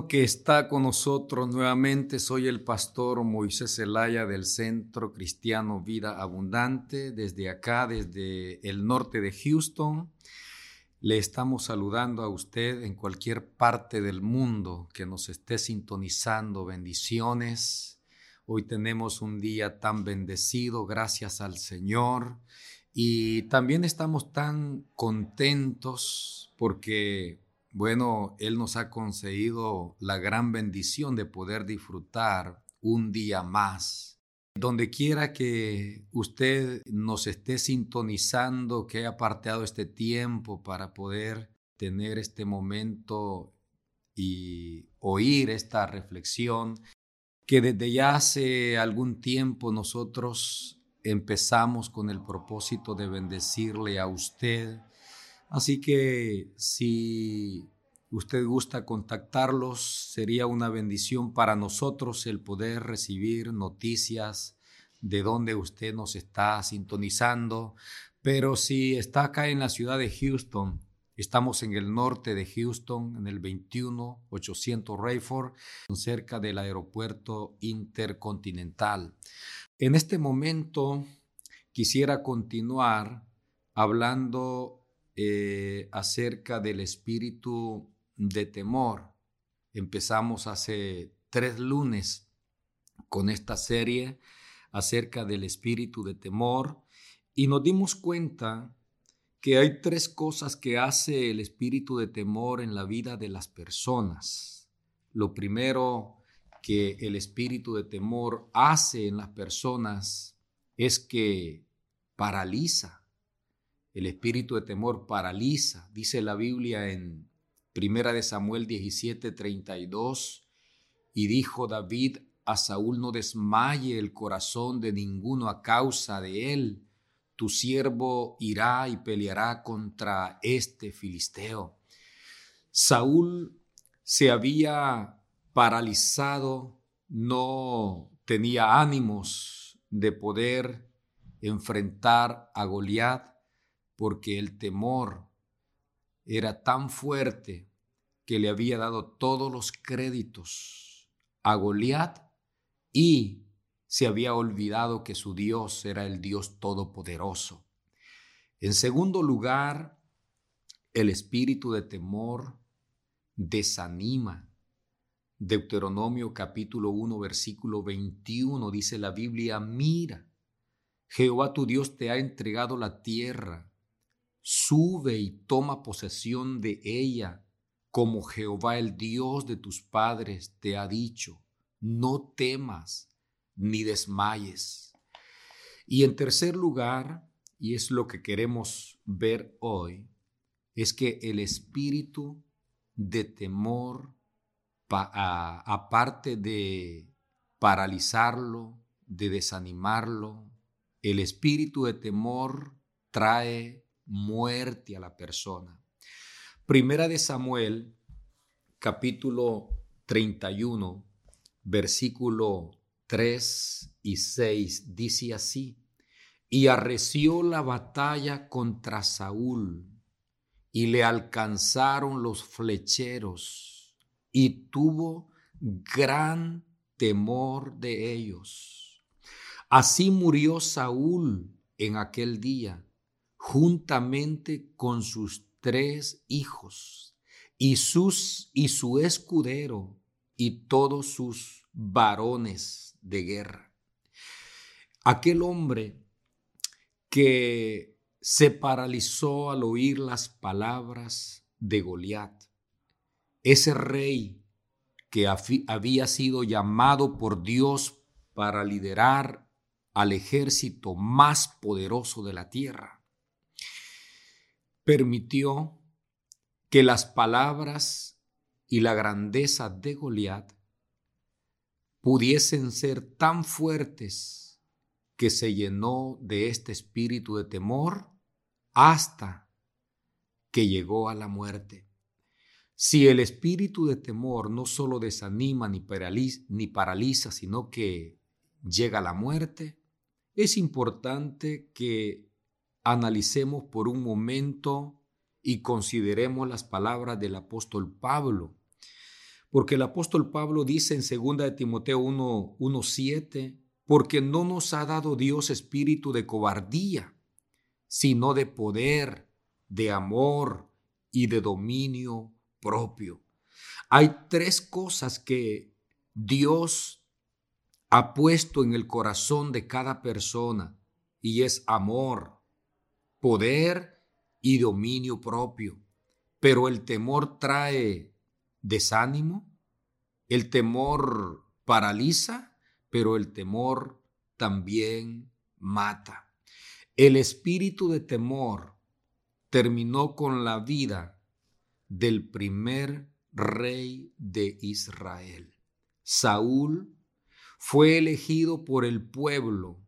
que está con nosotros nuevamente. Soy el pastor Moisés Zelaya del Centro Cristiano Vida Abundante. Desde acá, desde el norte de Houston, le estamos saludando a usted en cualquier parte del mundo que nos esté sintonizando. Bendiciones. Hoy tenemos un día tan bendecido, gracias al Señor. Y también estamos tan contentos porque bueno, Él nos ha concedido la gran bendición de poder disfrutar un día más. Donde quiera que usted nos esté sintonizando, que haya apartado este tiempo para poder tener este momento y oír esta reflexión, que desde ya hace algún tiempo nosotros empezamos con el propósito de bendecirle a usted Así que si usted gusta contactarlos, sería una bendición para nosotros el poder recibir noticias de dónde usted nos está sintonizando. Pero si está acá en la ciudad de Houston, estamos en el norte de Houston, en el 21800 Rayford, cerca del aeropuerto intercontinental. En este momento quisiera continuar hablando eh, acerca del espíritu de temor. Empezamos hace tres lunes con esta serie acerca del espíritu de temor y nos dimos cuenta que hay tres cosas que hace el espíritu de temor en la vida de las personas. Lo primero que el espíritu de temor hace en las personas es que paraliza el espíritu de temor paraliza, dice la Biblia en Primera de Samuel 17, 32, y dijo David a Saúl, no desmaye el corazón de ninguno a causa de él, tu siervo irá y peleará contra este filisteo. Saúl se había paralizado, no tenía ánimos de poder enfrentar a Goliat porque el temor era tan fuerte que le había dado todos los créditos a Goliat y se había olvidado que su Dios era el Dios todopoderoso. En segundo lugar, el espíritu de temor desanima. Deuteronomio capítulo 1 versículo 21 dice la Biblia, mira, Jehová tu Dios te ha entregado la tierra sube y toma posesión de ella, como Jehová el Dios de tus padres te ha dicho, no temas ni desmayes. Y en tercer lugar, y es lo que queremos ver hoy, es que el espíritu de temor, aparte de paralizarlo, de desanimarlo, el espíritu de temor trae muerte a la persona. Primera de Samuel, capítulo 31, versículo 3 y 6, dice así, y arreció la batalla contra Saúl, y le alcanzaron los flecheros, y tuvo gran temor de ellos. Así murió Saúl en aquel día juntamente con sus tres hijos y, sus, y su escudero y todos sus varones de guerra. Aquel hombre que se paralizó al oír las palabras de Goliat, ese rey que había sido llamado por Dios para liderar al ejército más poderoso de la tierra permitió que las palabras y la grandeza de Goliat pudiesen ser tan fuertes que se llenó de este espíritu de temor hasta que llegó a la muerte. Si el espíritu de temor no solo desanima ni paraliza, ni paraliza, sino que llega a la muerte, es importante que analicemos por un momento y consideremos las palabras del apóstol Pablo, Porque el apóstol Pablo dice en 2 de Timoteo 1, 1.7, porque no nos ha dado Dios espíritu de cobardía, sino de poder, de amor y de dominio propio. Hay tres cosas que Dios ha puesto en el corazón de cada persona y es amor, poder y dominio propio. Pero el temor trae desánimo, el temor paraliza, pero el temor también mata. El espíritu de temor terminó con la vida del primer rey de Israel. Saúl fue elegido por el pueblo,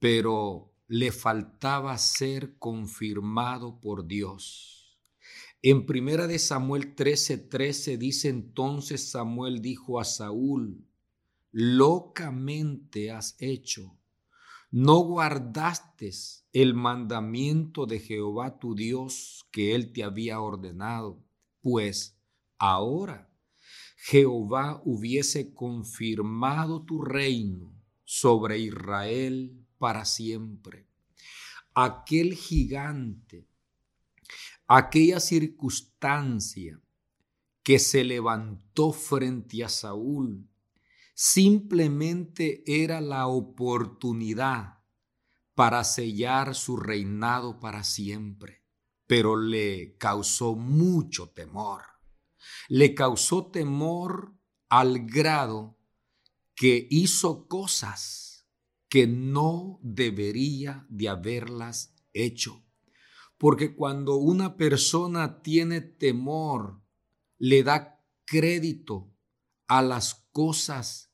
pero le faltaba ser confirmado por Dios. En primera de Samuel 13:13 dice entonces Samuel dijo a Saúl, locamente has hecho no guardaste el mandamiento de Jehová tu Dios que él te había ordenado, pues ahora Jehová hubiese confirmado tu reino sobre Israel para siempre. Aquel gigante, aquella circunstancia que se levantó frente a Saúl, simplemente era la oportunidad para sellar su reinado para siempre, pero le causó mucho temor. Le causó temor al grado que hizo cosas que no debería de haberlas hecho. Porque cuando una persona tiene temor, le da crédito a las cosas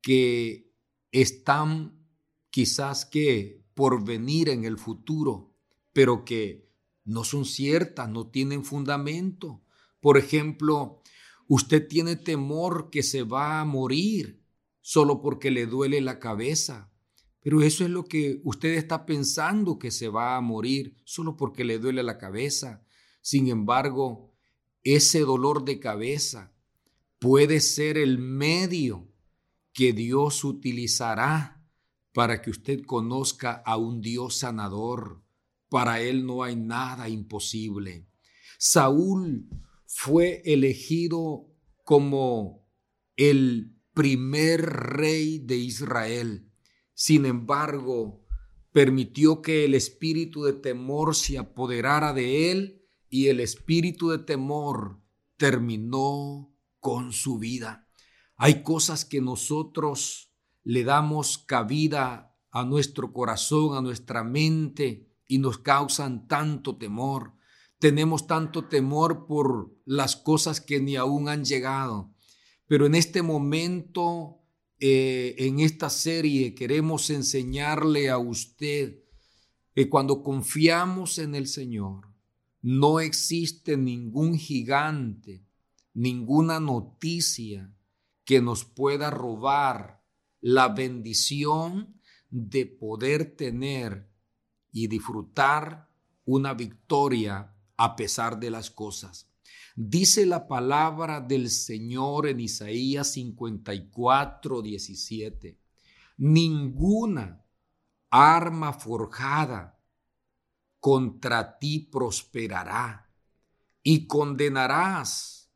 que están quizás que por venir en el futuro, pero que no son ciertas, no tienen fundamento. Por ejemplo, usted tiene temor que se va a morir solo porque le duele la cabeza, pero eso es lo que usted está pensando que se va a morir solo porque le duele la cabeza. Sin embargo, ese dolor de cabeza puede ser el medio que Dios utilizará para que usted conozca a un Dios sanador. Para Él no hay nada imposible. Saúl fue elegido como el primer rey de Israel. Sin embargo, permitió que el espíritu de temor se apoderara de él y el espíritu de temor terminó con su vida. Hay cosas que nosotros le damos cabida a nuestro corazón, a nuestra mente y nos causan tanto temor. Tenemos tanto temor por las cosas que ni aún han llegado. Pero en este momento, eh, en esta serie, queremos enseñarle a usted que cuando confiamos en el Señor, no existe ningún gigante, ninguna noticia, que nos pueda robar la bendición de poder tener y disfrutar una victoria a pesar de las cosas. Dice la palabra del Señor en Isaías 54, 17. Ninguna arma forjada contra ti prosperará y condenarás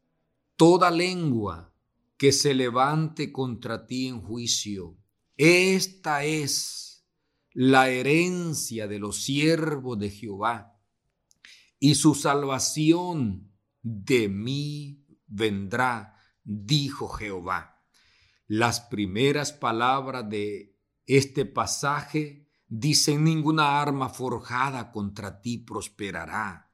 toda lengua que se levante contra ti en juicio. Esta es la herencia de los siervos de Jehová, y su salvación de mí vendrá, dijo Jehová. Las primeras palabras de este pasaje dicen ninguna arma forjada contra ti prosperará.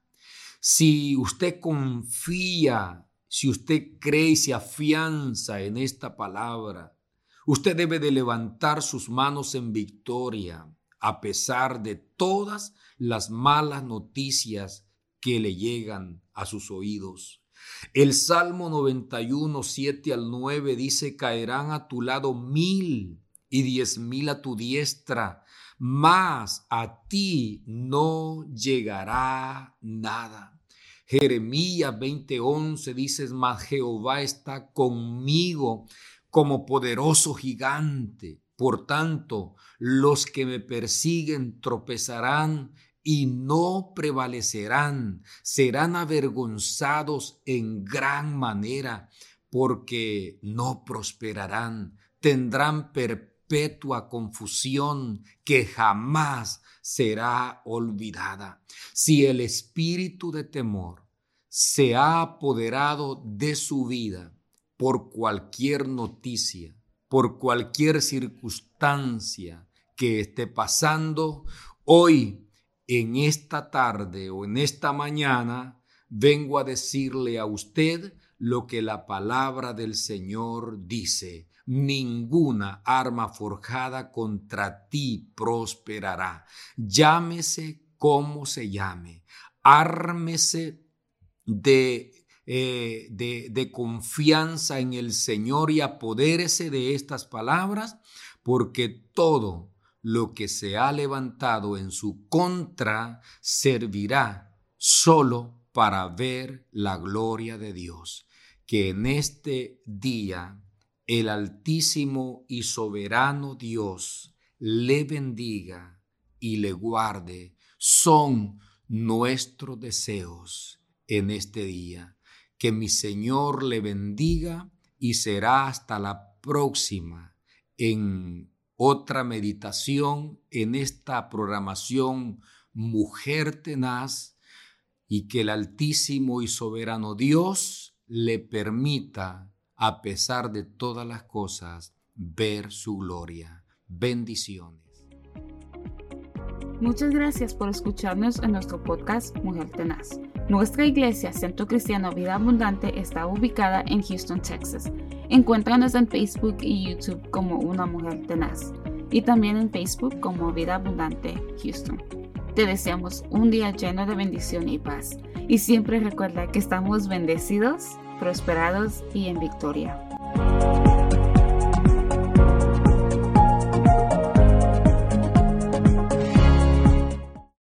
Si usted confía si usted cree y se afianza en esta palabra, usted debe de levantar sus manos en victoria a pesar de todas las malas noticias que le llegan a sus oídos. El Salmo 91, 7 al 9 dice, caerán a tu lado mil y diez mil a tu diestra, mas a ti no llegará nada. Jeremías 20:11 dices, mas Jehová está conmigo como poderoso gigante. Por tanto, los que me persiguen tropezarán y no prevalecerán, serán avergonzados en gran manera, porque no prosperarán, tendrán perpetua confusión que jamás será olvidada. Si el espíritu de temor se ha apoderado de su vida por cualquier noticia, por cualquier circunstancia que esté pasando, hoy en esta tarde o en esta mañana vengo a decirle a usted lo que la palabra del Señor dice. Ninguna arma forjada contra ti prosperará. Llámese como se llame. Ármese de, eh, de, de confianza en el Señor y apodérese de estas palabras, porque todo lo que se ha levantado en su contra servirá solo para ver la gloria de Dios. Que en este día el Altísimo y Soberano Dios le bendiga y le guarde. Son nuestros deseos en este día. Que mi Señor le bendiga y será hasta la próxima en otra meditación en esta programación Mujer Tenaz y que el Altísimo y Soberano Dios le permita, a pesar de todas las cosas, ver su gloria. Bendiciones. Muchas gracias por escucharnos en nuestro podcast Mujer Tenaz. Nuestra iglesia, Centro Cristiano Vida Abundante, está ubicada en Houston, Texas. Encuéntranos en Facebook y YouTube como Una Mujer Tenaz y también en Facebook como Vida Abundante Houston. Te deseamos un día lleno de bendición y paz. Y siempre recuerda que estamos bendecidos, prosperados y en victoria.